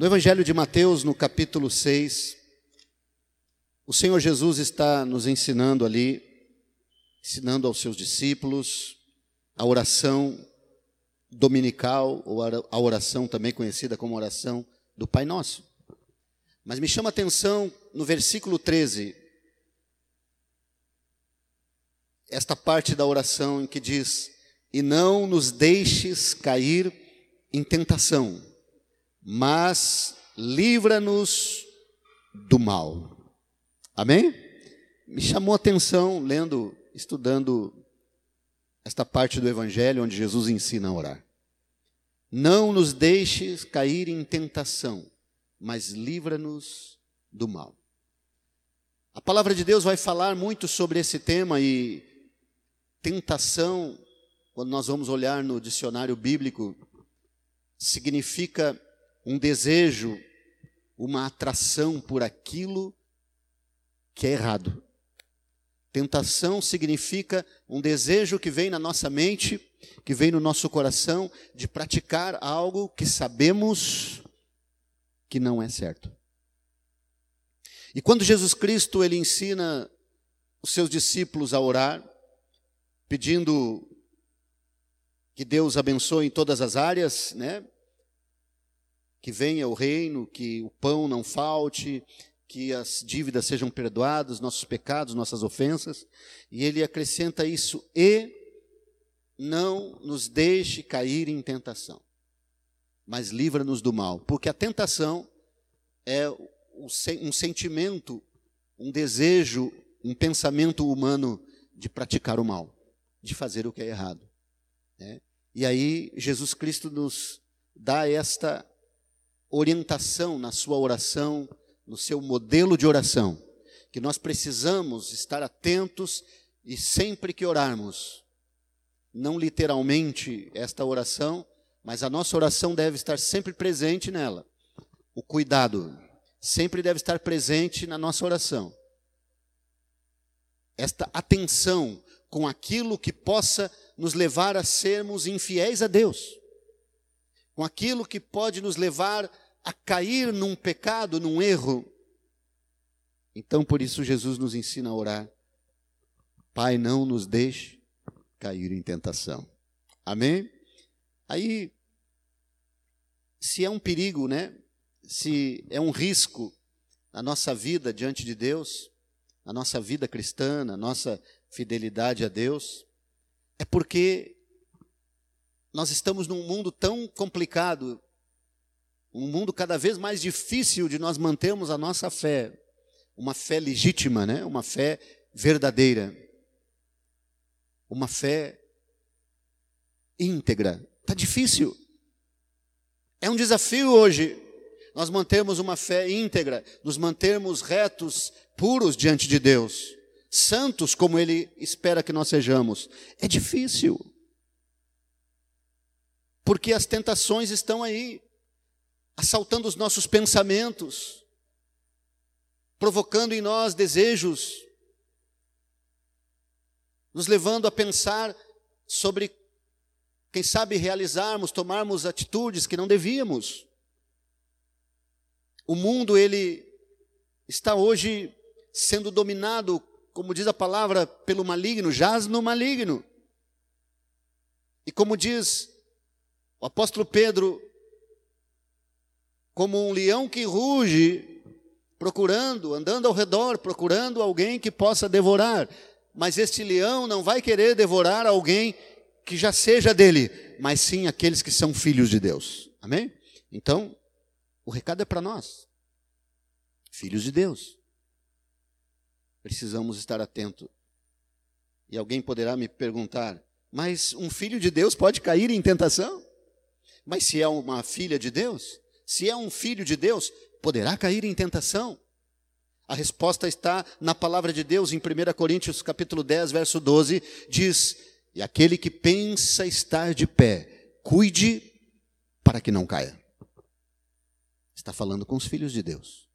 No Evangelho de Mateus, no capítulo 6, o Senhor Jesus está nos ensinando ali, ensinando aos seus discípulos a oração dominical, ou a oração também conhecida como oração do Pai Nosso. Mas me chama a atenção no versículo 13, esta parte da oração em que diz: E não nos deixes cair em tentação, mas livra-nos do mal. Amém? Me chamou a atenção lendo, estudando esta parte do Evangelho onde Jesus ensina a orar. Não nos deixes cair em tentação, mas livra-nos do mal. A palavra de Deus vai falar muito sobre esse tema e tentação, quando nós vamos olhar no dicionário bíblico, significa um desejo, uma atração por aquilo que é errado. Tentação significa um desejo que vem na nossa mente, que vem no nosso coração, de praticar algo que sabemos que não é certo. E quando Jesus Cristo ele ensina os seus discípulos a orar, pedindo que Deus abençoe em todas as áreas, né? Que venha o reino, que o pão não falte, que as dívidas sejam perdoadas, nossos pecados, nossas ofensas. E ele acrescenta isso e não nos deixe cair em tentação, mas livra-nos do mal, porque a tentação é um sentimento, um desejo, um pensamento humano de praticar o mal de fazer o que é errado. Né? E aí Jesus Cristo nos dá esta orientação na sua oração, no seu modelo de oração, que nós precisamos estar atentos e sempre que orarmos, não literalmente esta oração, mas a nossa oração deve estar sempre presente nela. O cuidado sempre deve estar presente na nossa oração. Esta atenção com aquilo que possa nos levar a sermos infiéis a Deus, com aquilo que pode nos levar a cair num pecado, num erro. Então, por isso, Jesus nos ensina a orar: Pai, não nos deixe cair em tentação. Amém? Aí, se é um perigo, né? Se é um risco na nossa vida diante de Deus, na nossa vida cristã, na nossa fidelidade a Deus, é porque nós estamos num mundo tão complicado, um mundo cada vez mais difícil de nós mantermos a nossa fé, uma fé legítima, né? uma fé verdadeira, uma fé íntegra. Está difícil. É um desafio hoje nós mantermos uma fé íntegra, nos mantermos retos, puros diante de Deus santos como Ele espera que nós sejamos. É difícil. Porque as tentações estão aí, assaltando os nossos pensamentos, provocando em nós desejos, nos levando a pensar sobre, quem sabe, realizarmos, tomarmos atitudes que não devíamos. O mundo, ele está hoje sendo dominado como diz a palavra, pelo maligno, jaz no maligno. E como diz o apóstolo Pedro, como um leão que ruge, procurando, andando ao redor, procurando alguém que possa devorar. Mas este leão não vai querer devorar alguém que já seja dele, mas sim aqueles que são filhos de Deus. Amém? Então, o recado é para nós, filhos de Deus. Precisamos estar atentos. E alguém poderá me perguntar: mas um filho de Deus pode cair em tentação? Mas se é uma filha de Deus, se é um filho de Deus, poderá cair em tentação? A resposta está na palavra de Deus em 1 Coríntios capítulo 10, verso 12, diz: "E aquele que pensa estar de pé, cuide para que não caia." Está falando com os filhos de Deus.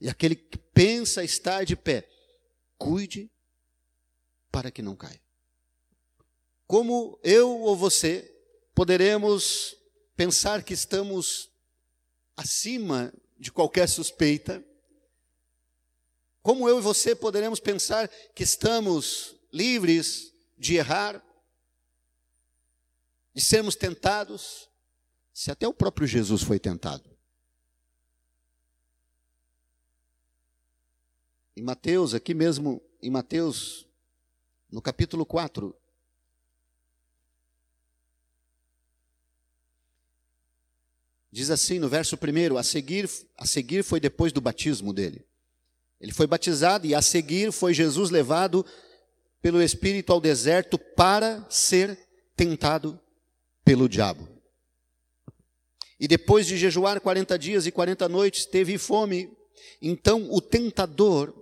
E aquele que pensa estar de pé, cuide para que não caia. Como eu ou você poderemos pensar que estamos acima de qualquer suspeita. Como eu e você poderemos pensar que estamos livres de errar, de sermos tentados, se até o próprio Jesus foi tentado? Em Mateus, aqui mesmo, em Mateus, no capítulo 4, Diz assim no verso 1: a seguir, a seguir foi depois do batismo dele. Ele foi batizado e a seguir foi Jesus levado pelo Espírito ao deserto para ser tentado pelo diabo. E depois de jejuar 40 dias e 40 noites, teve fome. Então o tentador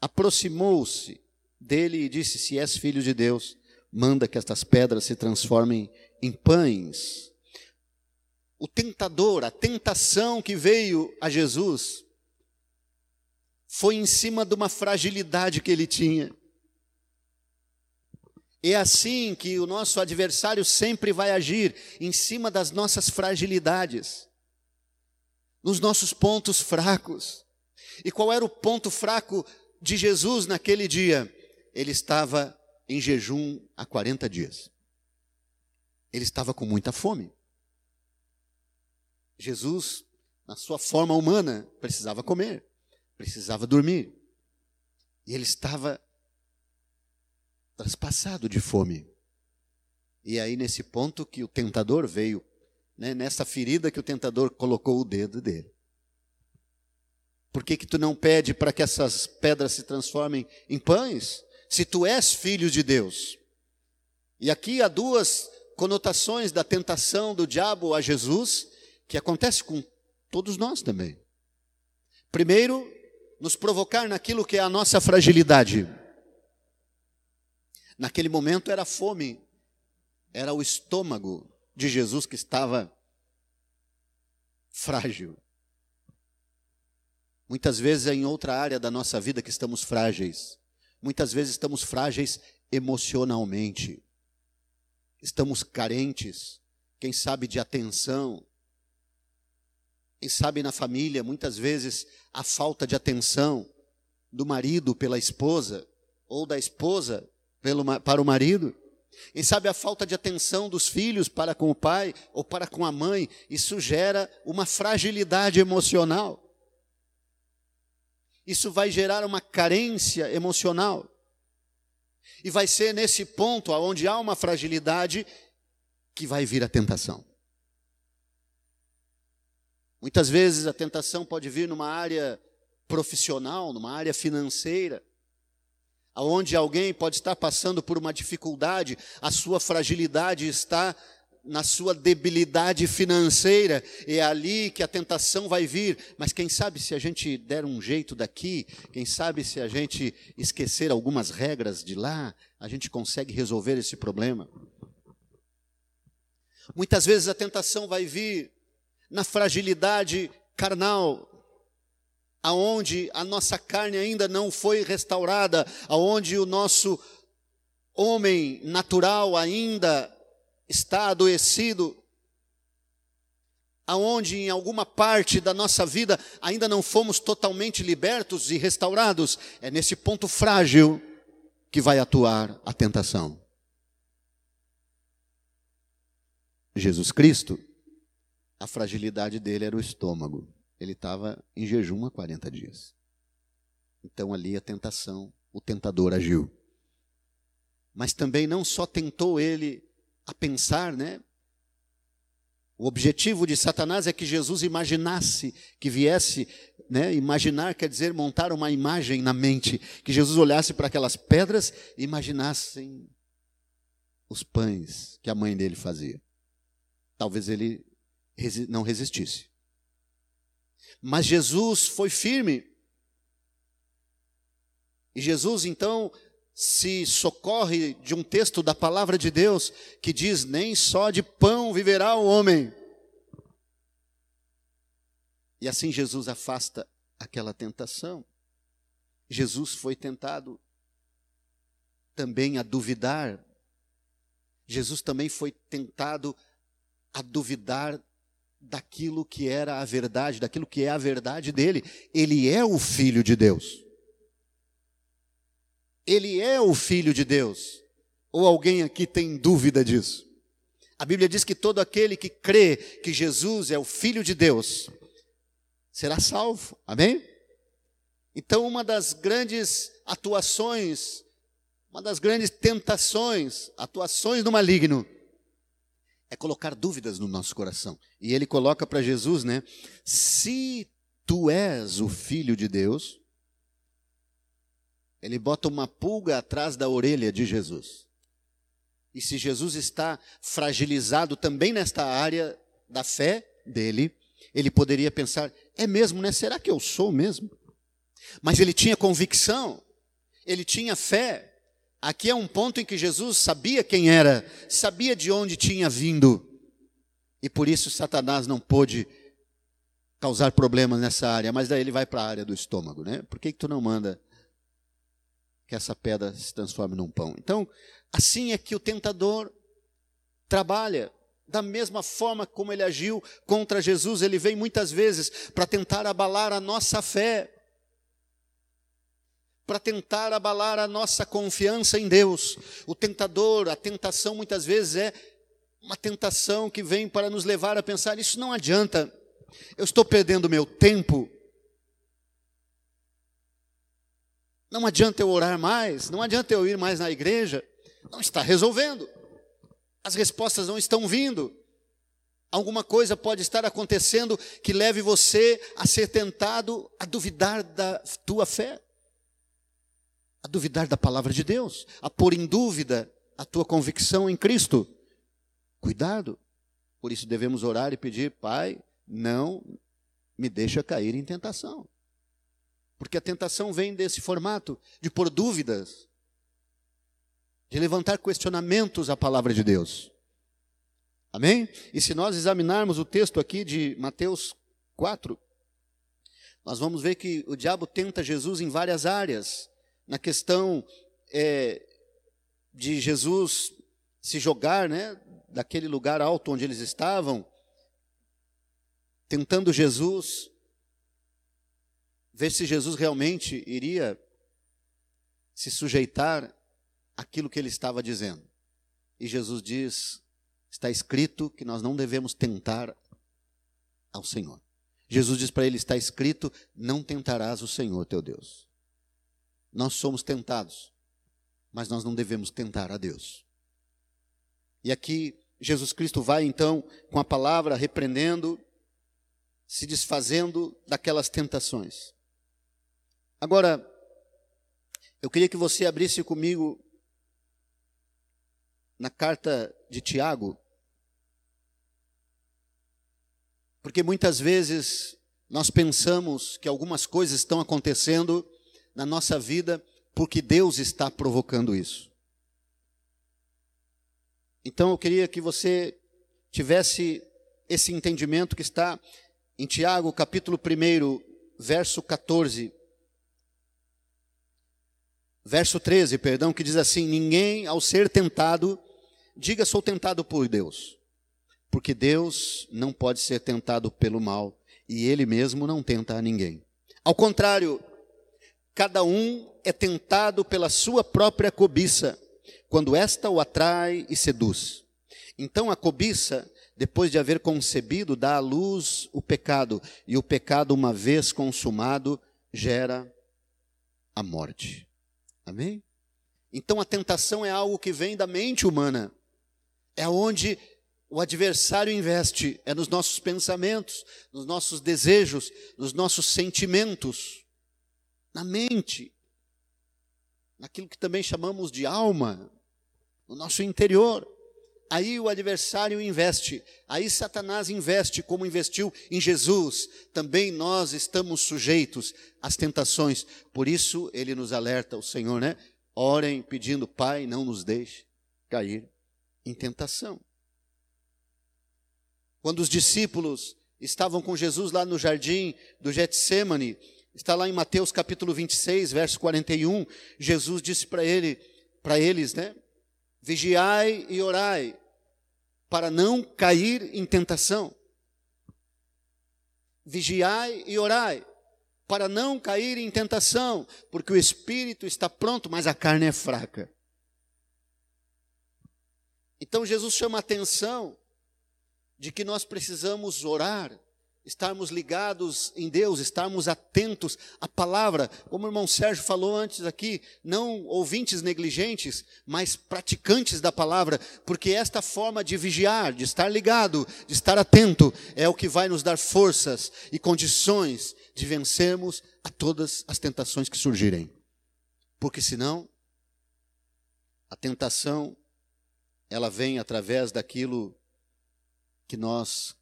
aproximou-se dele e disse: Se és filho de Deus, manda que estas pedras se transformem em pães o tentador, a tentação que veio a Jesus, foi em cima de uma fragilidade que ele tinha. É assim que o nosso adversário sempre vai agir, em cima das nossas fragilidades, nos nossos pontos fracos. E qual era o ponto fraco de Jesus naquele dia? Ele estava em jejum há 40 dias. Ele estava com muita fome. Jesus, na sua forma humana, precisava comer, precisava dormir. E ele estava traspassado de fome. E aí, nesse ponto que o tentador veio, né, nessa ferida que o tentador colocou o dedo dele. Por que, que tu não pede para que essas pedras se transformem em pães? Se tu és filho de Deus. E aqui há duas conotações da tentação do diabo a Jesus que acontece com todos nós também. Primeiro, nos provocar naquilo que é a nossa fragilidade. Naquele momento era a fome, era o estômago de Jesus que estava frágil. Muitas vezes é em outra área da nossa vida que estamos frágeis. Muitas vezes estamos frágeis emocionalmente. Estamos carentes, quem sabe, de atenção, quem sabe na família, muitas vezes, a falta de atenção do marido pela esposa, ou da esposa pelo, para o marido. Quem sabe a falta de atenção dos filhos para com o pai ou para com a mãe, isso gera uma fragilidade emocional. Isso vai gerar uma carência emocional. E vai ser nesse ponto, onde há uma fragilidade, que vai vir a tentação. Muitas vezes a tentação pode vir numa área profissional, numa área financeira, aonde alguém pode estar passando por uma dificuldade, a sua fragilidade está na sua debilidade financeira, é ali que a tentação vai vir. Mas quem sabe se a gente der um jeito daqui, quem sabe se a gente esquecer algumas regras de lá, a gente consegue resolver esse problema. Muitas vezes a tentação vai vir na fragilidade carnal, aonde a nossa carne ainda não foi restaurada, aonde o nosso homem natural ainda está adoecido, aonde em alguma parte da nossa vida ainda não fomos totalmente libertos e restaurados, é nesse ponto frágil que vai atuar a tentação. Jesus Cristo a fragilidade dele era o estômago. Ele estava em jejum há 40 dias. Então ali a tentação, o tentador agiu. Mas também não só tentou ele a pensar, né? O objetivo de Satanás é que Jesus imaginasse, que viesse, né? Imaginar quer dizer montar uma imagem na mente, que Jesus olhasse para aquelas pedras e imaginassem os pães que a mãe dele fazia. Talvez ele não resistisse. Mas Jesus foi firme. E Jesus então se socorre de um texto da palavra de Deus que diz: Nem só de pão viverá o homem. E assim Jesus afasta aquela tentação. Jesus foi tentado também a duvidar. Jesus também foi tentado a duvidar daquilo que era a verdade, daquilo que é a verdade dele. Ele é o Filho de Deus. Ele é o Filho de Deus. Ou alguém aqui tem dúvida disso? A Bíblia diz que todo aquele que crê que Jesus é o Filho de Deus será salvo. Amém? Então, uma das grandes atuações, uma das grandes tentações, atuações do maligno, é colocar dúvidas no nosso coração. E ele coloca para Jesus, né? Se tu és o filho de Deus, ele bota uma pulga atrás da orelha de Jesus. E se Jesus está fragilizado também nesta área da fé dele, ele poderia pensar: é mesmo, né? Será que eu sou mesmo? Mas ele tinha convicção, ele tinha fé, Aqui é um ponto em que Jesus sabia quem era, sabia de onde tinha vindo. E por isso Satanás não pôde causar problemas nessa área, mas daí ele vai para a área do estômago, né? Por que, que tu não manda que essa pedra se transforme num pão? Então, assim é que o tentador trabalha. Da mesma forma como ele agiu contra Jesus, ele vem muitas vezes para tentar abalar a nossa fé para tentar abalar a nossa confiança em Deus. O tentador, a tentação muitas vezes é uma tentação que vem para nos levar a pensar: isso não adianta, eu estou perdendo meu tempo. Não adianta eu orar mais, não adianta eu ir mais na igreja, não está resolvendo. As respostas não estão vindo. Alguma coisa pode estar acontecendo que leve você a ser tentado a duvidar da tua fé a duvidar da palavra de Deus, a pôr em dúvida a tua convicção em Cristo. Cuidado. Por isso devemos orar e pedir, Pai, não me deixa cair em tentação. Porque a tentação vem desse formato de pôr dúvidas, de levantar questionamentos à palavra de Deus. Amém? E se nós examinarmos o texto aqui de Mateus 4, nós vamos ver que o diabo tenta Jesus em várias áreas na questão é, de Jesus se jogar né, daquele lugar alto onde eles estavam, tentando Jesus, ver se Jesus realmente iria se sujeitar àquilo que ele estava dizendo. E Jesus diz: está escrito que nós não devemos tentar ao Senhor. Jesus diz para ele: está escrito, não tentarás o Senhor teu Deus. Nós somos tentados, mas nós não devemos tentar a Deus. E aqui Jesus Cristo vai então com a palavra repreendendo, se desfazendo daquelas tentações. Agora, eu queria que você abrisse comigo na carta de Tiago, porque muitas vezes nós pensamos que algumas coisas estão acontecendo na nossa vida porque Deus está provocando isso. Então eu queria que você tivesse esse entendimento que está em Tiago, capítulo 1, verso 14. Verso 13, perdão, que diz assim: Ninguém ao ser tentado, diga sou tentado por Deus, porque Deus não pode ser tentado pelo mal, e Ele mesmo não tenta a ninguém. Ao contrário, Cada um é tentado pela sua própria cobiça, quando esta o atrai e seduz. Então a cobiça, depois de haver concebido, dá à luz o pecado, e o pecado, uma vez consumado, gera a morte. Amém? Então a tentação é algo que vem da mente humana, é onde o adversário investe, é nos nossos pensamentos, nos nossos desejos, nos nossos sentimentos na mente, naquilo que também chamamos de alma, no nosso interior. Aí o adversário investe, aí Satanás investe, como investiu em Jesus. Também nós estamos sujeitos às tentações, por isso ele nos alerta, o Senhor, né? Orem pedindo, Pai, não nos deixe cair em tentação. Quando os discípulos estavam com Jesus lá no jardim do Getsemane, Está lá em Mateus capítulo 26, verso 41, Jesus disse para ele, para eles, né? Vigiai e orai, para não cair em tentação. vigiai e orai, para não cair em tentação, porque o espírito está pronto, mas a carne é fraca. Então Jesus chama a atenção de que nós precisamos orar, estarmos ligados em Deus, estarmos atentos à palavra, como o irmão Sérgio falou antes aqui, não ouvintes negligentes, mas praticantes da palavra, porque esta forma de vigiar, de estar ligado, de estar atento, é o que vai nos dar forças e condições de vencermos a todas as tentações que surgirem. Porque senão, a tentação, ela vem através daquilo que nós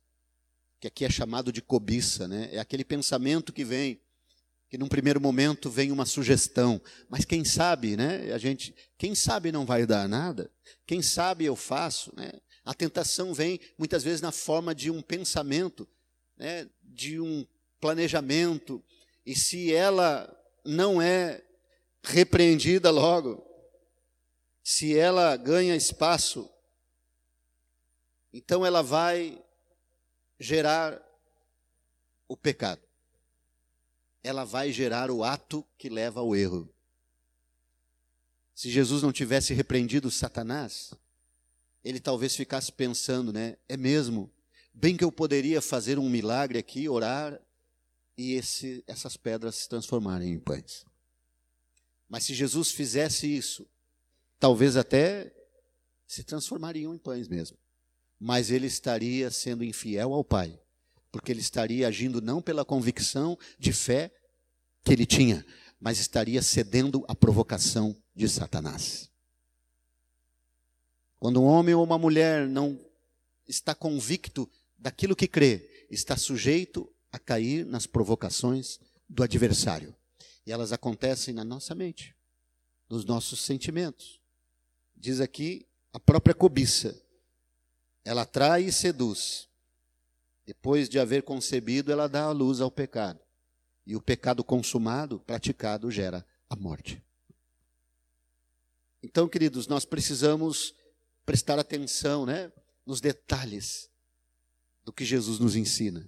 que aqui é chamado de cobiça, né? É aquele pensamento que vem, que num primeiro momento vem uma sugestão, mas quem sabe, né? A gente, quem sabe não vai dar nada, quem sabe eu faço, né? A tentação vem muitas vezes na forma de um pensamento, né? De um planejamento, e se ela não é repreendida logo, se ela ganha espaço, então ela vai gerar o pecado. Ela vai gerar o ato que leva ao erro. Se Jesus não tivesse repreendido Satanás, ele talvez ficasse pensando, né? É mesmo, bem que eu poderia fazer um milagre aqui, orar e esse, essas pedras se transformarem em pães. Mas se Jesus fizesse isso, talvez até se transformariam em pães mesmo mas ele estaria sendo infiel ao Pai, porque ele estaria agindo não pela convicção de fé que ele tinha, mas estaria cedendo à provocação de Satanás. Quando um homem ou uma mulher não está convicto daquilo que crê, está sujeito a cair nas provocações do adversário. E elas acontecem na nossa mente, nos nossos sentimentos. Diz aqui a própria cobiça. Ela atrai e seduz. Depois de haver concebido, ela dá a luz ao pecado. E o pecado consumado, praticado, gera a morte. Então, queridos, nós precisamos prestar atenção né, nos detalhes do que Jesus nos ensina.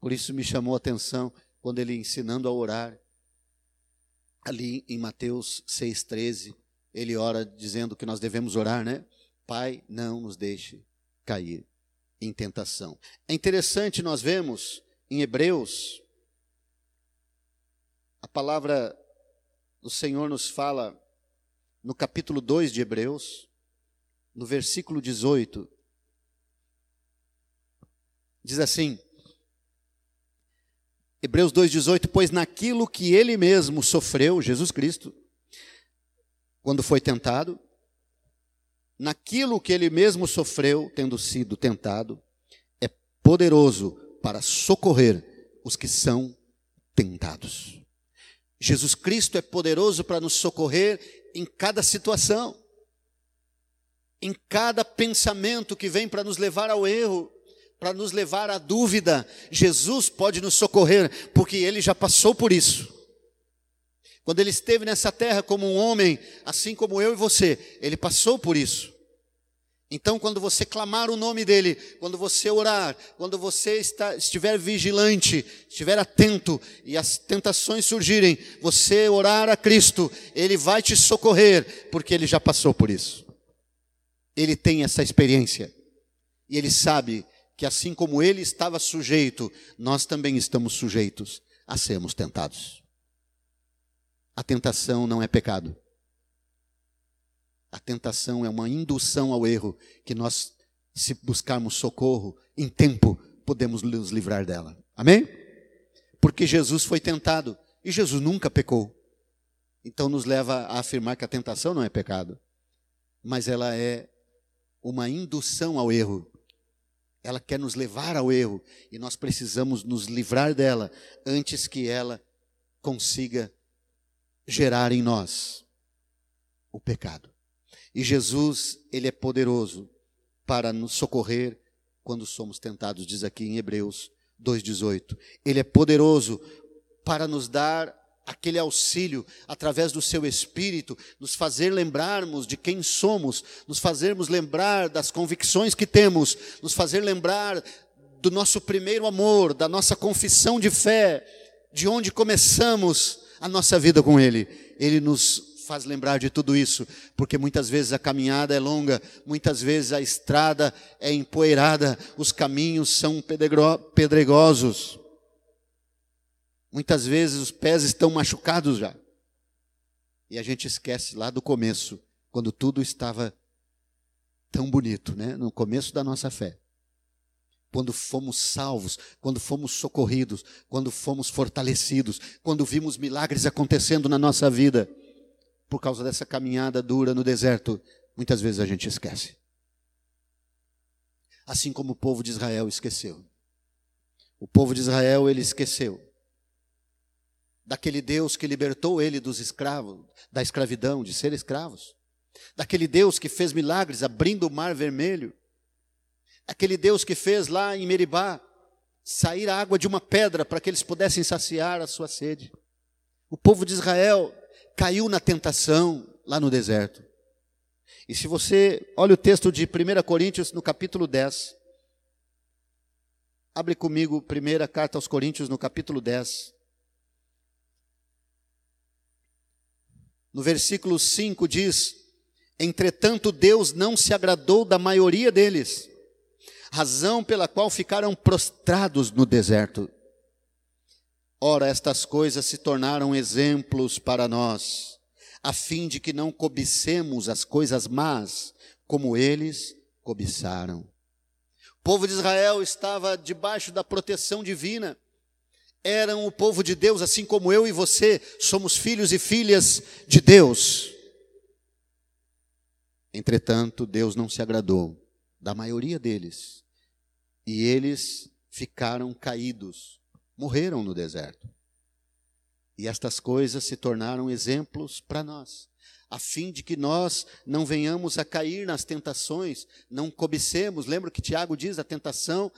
Por isso me chamou a atenção quando ele ensinando a orar, ali em Mateus 6,13, ele ora dizendo que nós devemos orar, né? Pai, não nos deixe cair em tentação. É interessante nós vemos em Hebreus a palavra do Senhor nos fala no capítulo 2 de Hebreus, no versículo 18. Diz assim: Hebreus 2,18: Pois naquilo que ele mesmo sofreu, Jesus Cristo, quando foi tentado, naquilo que ele mesmo sofreu, tendo sido tentado, é poderoso para socorrer os que são tentados. Jesus Cristo é poderoso para nos socorrer em cada situação, em cada pensamento que vem para nos levar ao erro, para nos levar à dúvida. Jesus pode nos socorrer, porque ele já passou por isso. Quando ele esteve nessa terra como um homem, assim como eu e você, ele passou por isso. Então, quando você clamar o nome dele, quando você orar, quando você está, estiver vigilante, estiver atento e as tentações surgirem, você orar a Cristo, ele vai te socorrer, porque ele já passou por isso. Ele tem essa experiência. E ele sabe que assim como ele estava sujeito, nós também estamos sujeitos a sermos tentados. A tentação não é pecado. A tentação é uma indução ao erro que nós, se buscarmos socorro em tempo, podemos nos livrar dela. Amém? Porque Jesus foi tentado e Jesus nunca pecou. Então nos leva a afirmar que a tentação não é pecado, mas ela é uma indução ao erro. Ela quer nos levar ao erro e nós precisamos nos livrar dela antes que ela consiga gerar em nós o pecado. E Jesus, ele é poderoso para nos socorrer quando somos tentados, diz aqui em Hebreus 2:18. Ele é poderoso para nos dar aquele auxílio através do seu espírito, nos fazer lembrarmos de quem somos, nos fazermos lembrar das convicções que temos, nos fazer lembrar do nosso primeiro amor, da nossa confissão de fé, de onde começamos a nossa vida com Ele. Ele nos faz lembrar de tudo isso, porque muitas vezes a caminhada é longa, muitas vezes a estrada é empoeirada, os caminhos são pedregosos. Muitas vezes os pés estão machucados já. E a gente esquece lá do começo, quando tudo estava tão bonito, né? No começo da nossa fé. Quando fomos salvos, quando fomos socorridos, quando fomos fortalecidos, quando vimos milagres acontecendo na nossa vida por causa dessa caminhada dura no deserto, muitas vezes a gente esquece. Assim como o povo de Israel esqueceu. O povo de Israel, ele esqueceu daquele Deus que libertou ele dos escravos, da escravidão, de ser escravos. Daquele Deus que fez milagres abrindo o mar vermelho. Aquele Deus que fez lá em Meribá sair a água de uma pedra para que eles pudessem saciar a sua sede. O povo de Israel caiu na tentação lá no deserto. E se você olha o texto de 1 Coríntios no capítulo 10, abre comigo primeira carta aos Coríntios no capítulo 10. No versículo 5 diz: Entretanto, Deus não se agradou da maioria deles, razão pela qual ficaram prostrados no deserto. Ora, estas coisas se tornaram exemplos para nós, a fim de que não cobicemos as coisas más, como eles cobiçaram. O povo de Israel estava debaixo da proteção divina, eram o povo de Deus, assim como eu e você somos filhos e filhas de Deus. Entretanto, Deus não se agradou da maioria deles, e eles ficaram caídos morreram no deserto. E estas coisas se tornaram exemplos para nós, a fim de que nós não venhamos a cair nas tentações, não cobicemos. Lembra que Tiago diz: a tentação,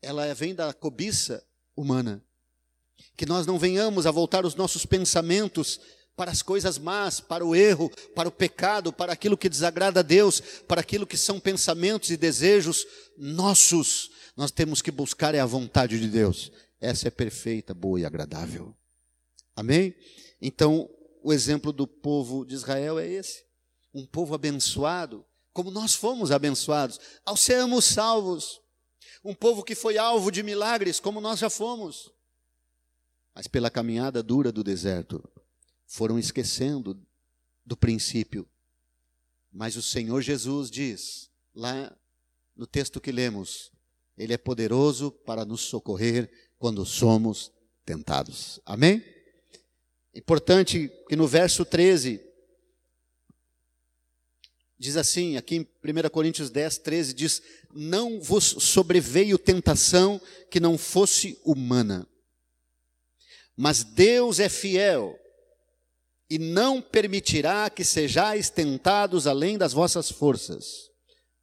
ela vem da cobiça humana. Que nós não venhamos a voltar os nossos pensamentos para as coisas más, para o erro, para o pecado, para aquilo que desagrada a Deus, para aquilo que são pensamentos e desejos nossos. Nós temos que buscar é a vontade de Deus. Essa é perfeita, boa e agradável. Amém? Então, o exemplo do povo de Israel é esse. Um povo abençoado, como nós fomos abençoados, ao sermos salvos. Um povo que foi alvo de milagres, como nós já fomos. Mas pela caminhada dura do deserto, foram esquecendo do princípio. Mas o Senhor Jesus diz, lá no texto que lemos, Ele é poderoso para nos socorrer quando somos tentados. Amém? Importante que no verso 13, diz assim, aqui em 1 Coríntios 10, 13, diz: Não vos sobreveio tentação que não fosse humana, mas Deus é fiel e não permitirá que sejais tentados além das vossas forças.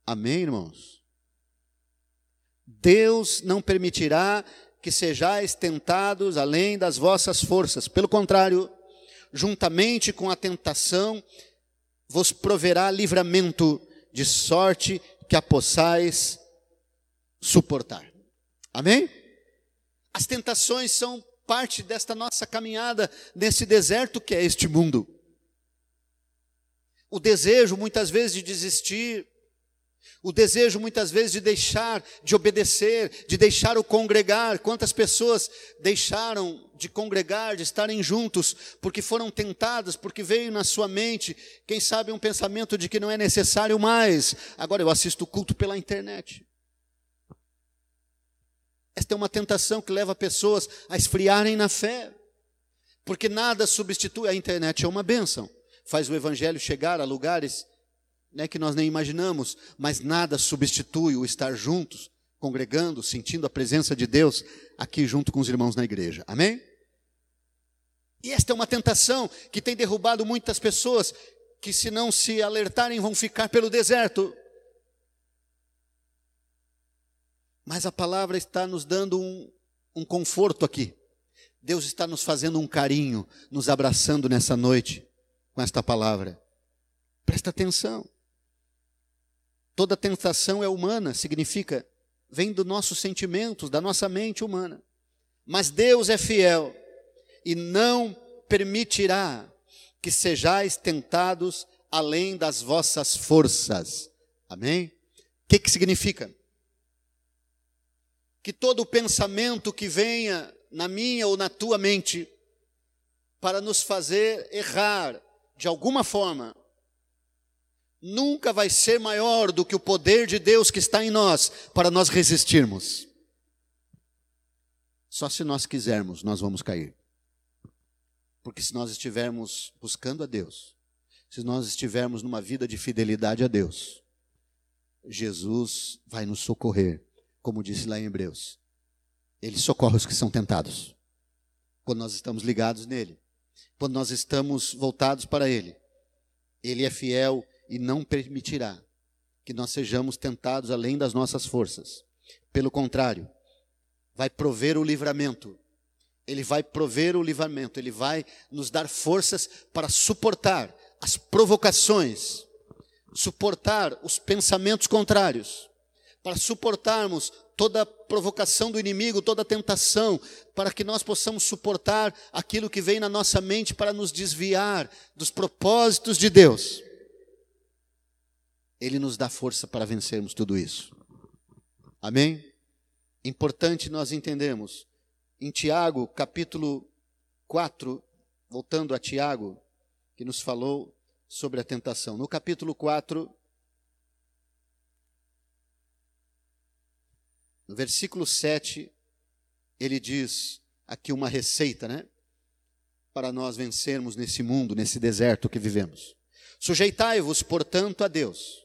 Amém, irmãos? Deus não permitirá que sejais tentados além das vossas forças. Pelo contrário, juntamente com a tentação, vos proverá livramento, de sorte que a possais suportar. Amém? As tentações são parte desta nossa caminhada nesse deserto que é este mundo. O desejo, muitas vezes, de desistir, o desejo muitas vezes de deixar, de obedecer, de deixar o congregar. Quantas pessoas deixaram de congregar, de estarem juntos, porque foram tentadas, porque veio na sua mente, quem sabe, um pensamento de que não é necessário mais. Agora eu assisto o culto pela internet. Esta é uma tentação que leva pessoas a esfriarem na fé, porque nada substitui a internet, é uma bênção. Faz o evangelho chegar a lugares né, que nós nem imaginamos, mas nada substitui o estar juntos, congregando, sentindo a presença de Deus aqui junto com os irmãos na igreja. Amém? E esta é uma tentação que tem derrubado muitas pessoas que, se não se alertarem, vão ficar pelo deserto. Mas a palavra está nos dando um, um conforto aqui. Deus está nos fazendo um carinho, nos abraçando nessa noite com esta palavra. Presta atenção. Toda tentação é humana, significa vem dos nossos sentimentos, da nossa mente humana. Mas Deus é fiel e não permitirá que sejais tentados além das vossas forças. Amém? O que, que significa? Que todo pensamento que venha na minha ou na tua mente para nos fazer errar de alguma forma, nunca vai ser maior do que o poder de Deus que está em nós para nós resistirmos. Só se nós quisermos, nós vamos cair. Porque se nós estivermos buscando a Deus, se nós estivermos numa vida de fidelidade a Deus, Jesus vai nos socorrer, como disse lá em Hebreus. Ele socorre os que são tentados. Quando nós estamos ligados nele, quando nós estamos voltados para ele, ele é fiel e não permitirá que nós sejamos tentados além das nossas forças. Pelo contrário, vai prover o livramento. Ele vai prover o livramento, ele vai nos dar forças para suportar as provocações, suportar os pensamentos contrários, para suportarmos toda provocação do inimigo, toda tentação, para que nós possamos suportar aquilo que vem na nossa mente para nos desviar dos propósitos de Deus. Ele nos dá força para vencermos tudo isso. Amém? Importante nós entendermos. Em Tiago, capítulo 4, voltando a Tiago, que nos falou sobre a tentação. No capítulo 4, no versículo 7, ele diz aqui uma receita, né? Para nós vencermos nesse mundo, nesse deserto que vivemos. Sujeitai-vos, portanto, a Deus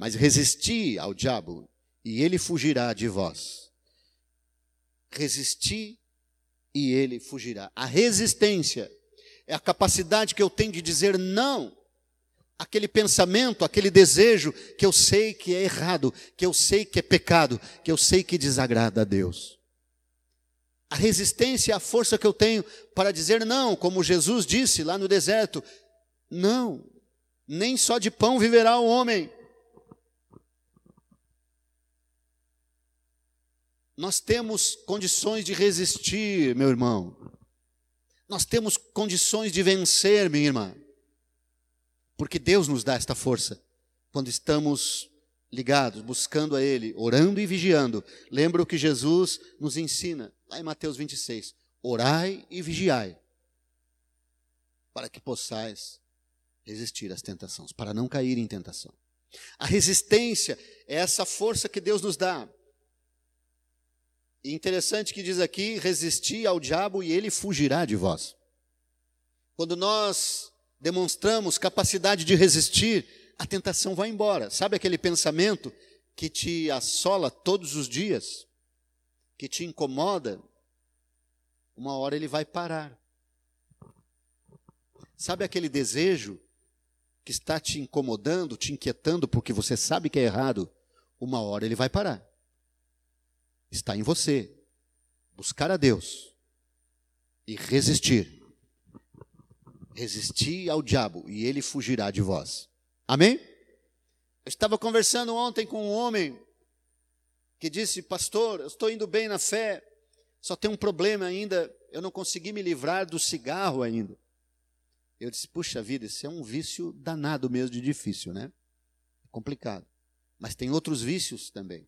mas resisti ao diabo e ele fugirá de vós. Resisti e ele fugirá. A resistência é a capacidade que eu tenho de dizer não aquele pensamento, aquele desejo que eu sei que é errado, que eu sei que é pecado, que eu sei que desagrada a Deus. A resistência a força que eu tenho para dizer não, como Jesus disse lá no deserto: não, nem só de pão viverá o homem, Nós temos condições de resistir, meu irmão. Nós temos condições de vencer, minha irmã. Porque Deus nos dá esta força quando estamos ligados, buscando a Ele, orando e vigiando. Lembra o que Jesus nos ensina lá em Mateus 26: Orai e vigiai, para que possais resistir às tentações, para não cair em tentação. A resistência é essa força que Deus nos dá interessante que diz aqui: resistir ao diabo e ele fugirá de vós. Quando nós demonstramos capacidade de resistir, a tentação vai embora. Sabe aquele pensamento que te assola todos os dias, que te incomoda? Uma hora ele vai parar. Sabe aquele desejo que está te incomodando, te inquietando porque você sabe que é errado? Uma hora ele vai parar está em você. Buscar a Deus e resistir. Resistir ao diabo e ele fugirá de vós. Amém? Eu estava conversando ontem com um homem que disse: Pastor, eu estou indo bem na fé, só tem um problema ainda, eu não consegui me livrar do cigarro ainda. Eu disse: Puxa vida, esse é um vício danado mesmo de difícil, né? É complicado. Mas tem outros vícios também.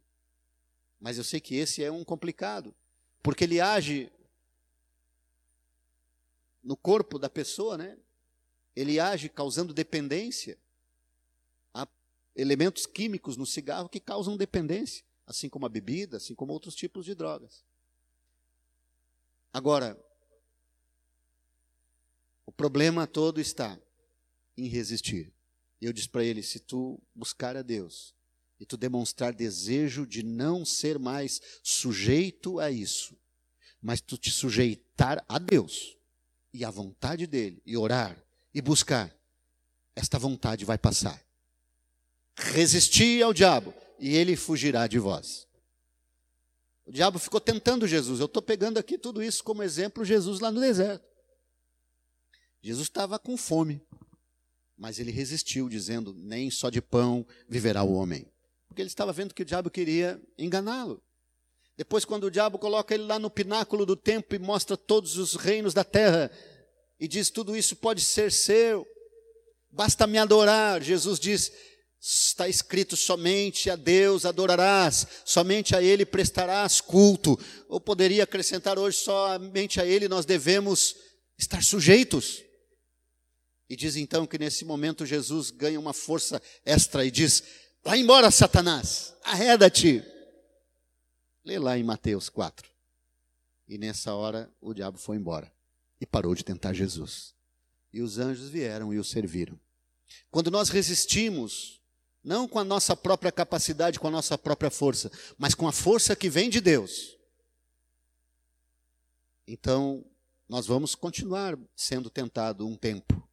Mas eu sei que esse é um complicado, porque ele age no corpo da pessoa, né? Ele age causando dependência. Há elementos químicos no cigarro que causam dependência, assim como a bebida, assim como outros tipos de drogas. Agora, o problema todo está em resistir. Eu disse para ele: se tu buscar a Deus, e tu demonstrar desejo de não ser mais sujeito a isso, mas tu te sujeitar a Deus e à vontade dele, e orar e buscar, esta vontade vai passar. Resistir ao diabo e ele fugirá de vós. O diabo ficou tentando Jesus. Eu estou pegando aqui tudo isso como exemplo, Jesus lá no deserto. Jesus estava com fome, mas ele resistiu, dizendo: Nem só de pão viverá o homem, Porque ele estava vendo que o diabo queria enganá-lo. Depois, quando o diabo coloca ele lá no pináculo do templo e mostra todos os reinos da terra, e diz: tudo isso pode ser seu, basta me adorar. Jesus diz: está escrito somente a Deus adorarás, somente a Ele prestarás culto. Ou poderia acrescentar hoje, somente a Ele nós devemos estar sujeitos. E diz então que nesse momento Jesus ganha uma força extra e diz: Vai embora, Satanás, arreda-te. Lê lá em Mateus 4. E nessa hora o diabo foi embora e parou de tentar Jesus. E os anjos vieram e o serviram. Quando nós resistimos, não com a nossa própria capacidade, com a nossa própria força, mas com a força que vem de Deus, então nós vamos continuar sendo tentado um tempo,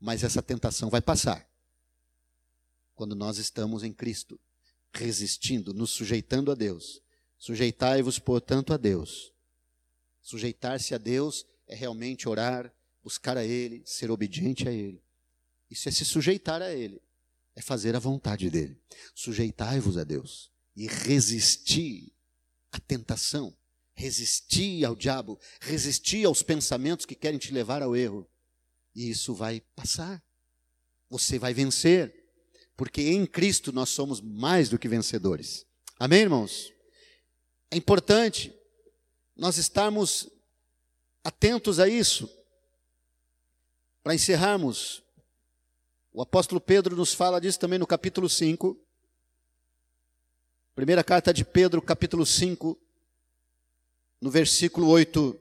mas essa tentação vai passar. Quando nós estamos em Cristo, resistindo, nos sujeitando a Deus. Sujeitai-vos, portanto, a Deus. Sujeitar-se a Deus é realmente orar, buscar a Ele, ser obediente a Ele. Isso é se sujeitar a Ele, é fazer a vontade dEle. Sujeitai-vos a Deus e resistir à tentação, resistir ao diabo, resistir aos pensamentos que querem te levar ao erro. E isso vai passar. Você vai vencer, porque em Cristo nós somos mais do que vencedores. Amém, irmãos? É importante nós estarmos atentos a isso. Para encerrarmos, o apóstolo Pedro nos fala disso também no capítulo 5. Primeira carta de Pedro, capítulo 5, no versículo 8,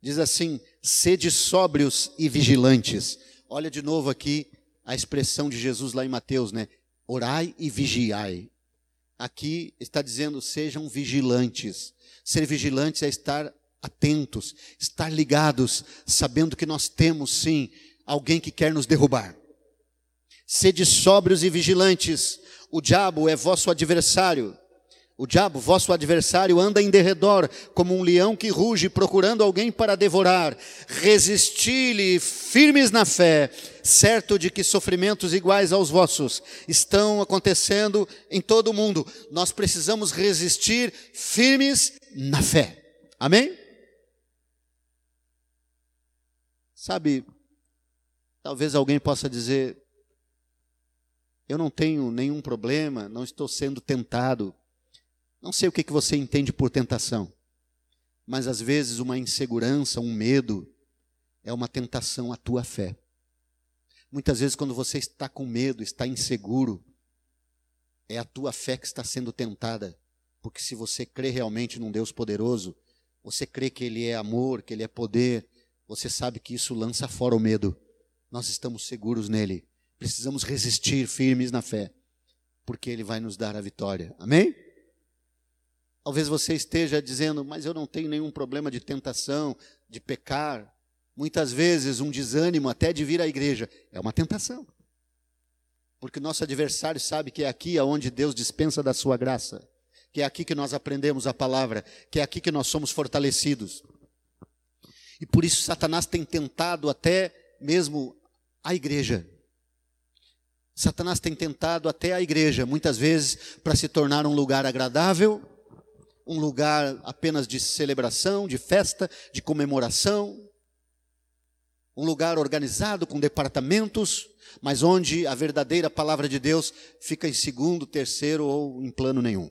diz assim: sede sóbrios e vigilantes. Olha de novo aqui a expressão de Jesus lá em Mateus, né? Orai e vigiai. Aqui está dizendo: sejam vigilantes. Ser vigilantes é estar atentos, estar ligados, sabendo que nós temos sim alguém que quer nos derrubar. Sede sóbrios e vigilantes, o diabo é vosso adversário. O diabo, vosso adversário, anda em derredor como um leão que ruge, procurando alguém para devorar. Resisti-lhe firmes na fé, certo de que sofrimentos iguais aos vossos estão acontecendo em todo o mundo. Nós precisamos resistir firmes na fé. Amém? Sabe, talvez alguém possa dizer: eu não tenho nenhum problema, não estou sendo tentado. Não sei o que, você entende por tentação, mas às vezes uma insegurança, um medo, é uma tentação à tua fé. Muitas vezes, quando você está com medo, está inseguro, é a tua fé que está sendo tentada. Porque se você crê realmente num Deus poderoso, você crê que Ele é amor, que Ele é poder, você sabe que isso lança fora o medo. Nós estamos seguros nele. Precisamos resistir firmes na fé, porque ele vai nos dar a vitória. Amém? Talvez você esteja dizendo, mas eu não tenho nenhum problema de tentação, de pecar. Muitas vezes um desânimo até de vir à igreja é uma tentação. Porque nosso adversário sabe que é aqui aonde Deus dispensa da sua graça, que é aqui que nós aprendemos a palavra, que é aqui que nós somos fortalecidos. E por isso Satanás tem tentado até mesmo a igreja. Satanás tem tentado até a igreja, muitas vezes, para se tornar um lugar agradável, um lugar apenas de celebração, de festa, de comemoração, um lugar organizado com departamentos, mas onde a verdadeira palavra de Deus fica em segundo, terceiro ou em plano nenhum.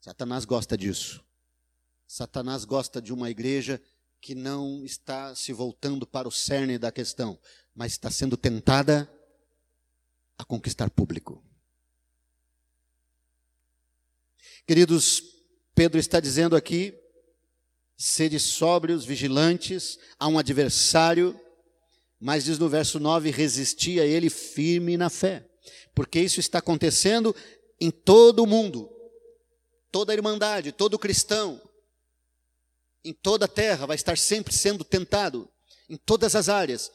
Satanás gosta disso. Satanás gosta de uma igreja que não está se voltando para o cerne da questão, mas está sendo tentada a conquistar público. Queridos, Pedro está dizendo aqui: sede sóbrios, vigilantes, há um adversário, mas diz no verso 9: resisti a ele firme na fé, porque isso está acontecendo em todo o mundo, toda a irmandade, todo cristão, em toda a terra, vai estar sempre sendo tentado, em todas as áreas,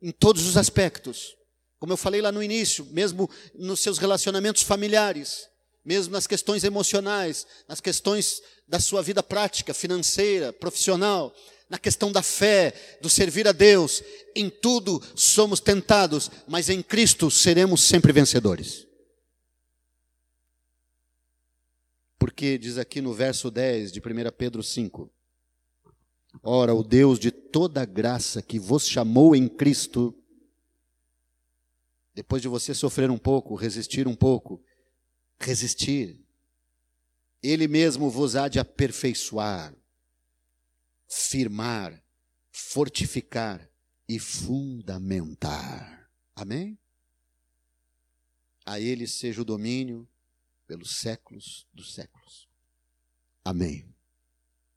em todos os aspectos. Como eu falei lá no início, mesmo nos seus relacionamentos familiares, mesmo nas questões emocionais, nas questões da sua vida prática, financeira, profissional, na questão da fé, do servir a Deus, em tudo somos tentados, mas em Cristo seremos sempre vencedores. Porque diz aqui no verso 10 de 1 Pedro 5: Ora, o Deus de toda graça que vos chamou em Cristo, depois de você sofrer um pouco, resistir um pouco, resistir, Ele mesmo vos há de aperfeiçoar, firmar, fortificar e fundamentar. Amém? A Ele seja o domínio pelos séculos dos séculos. Amém.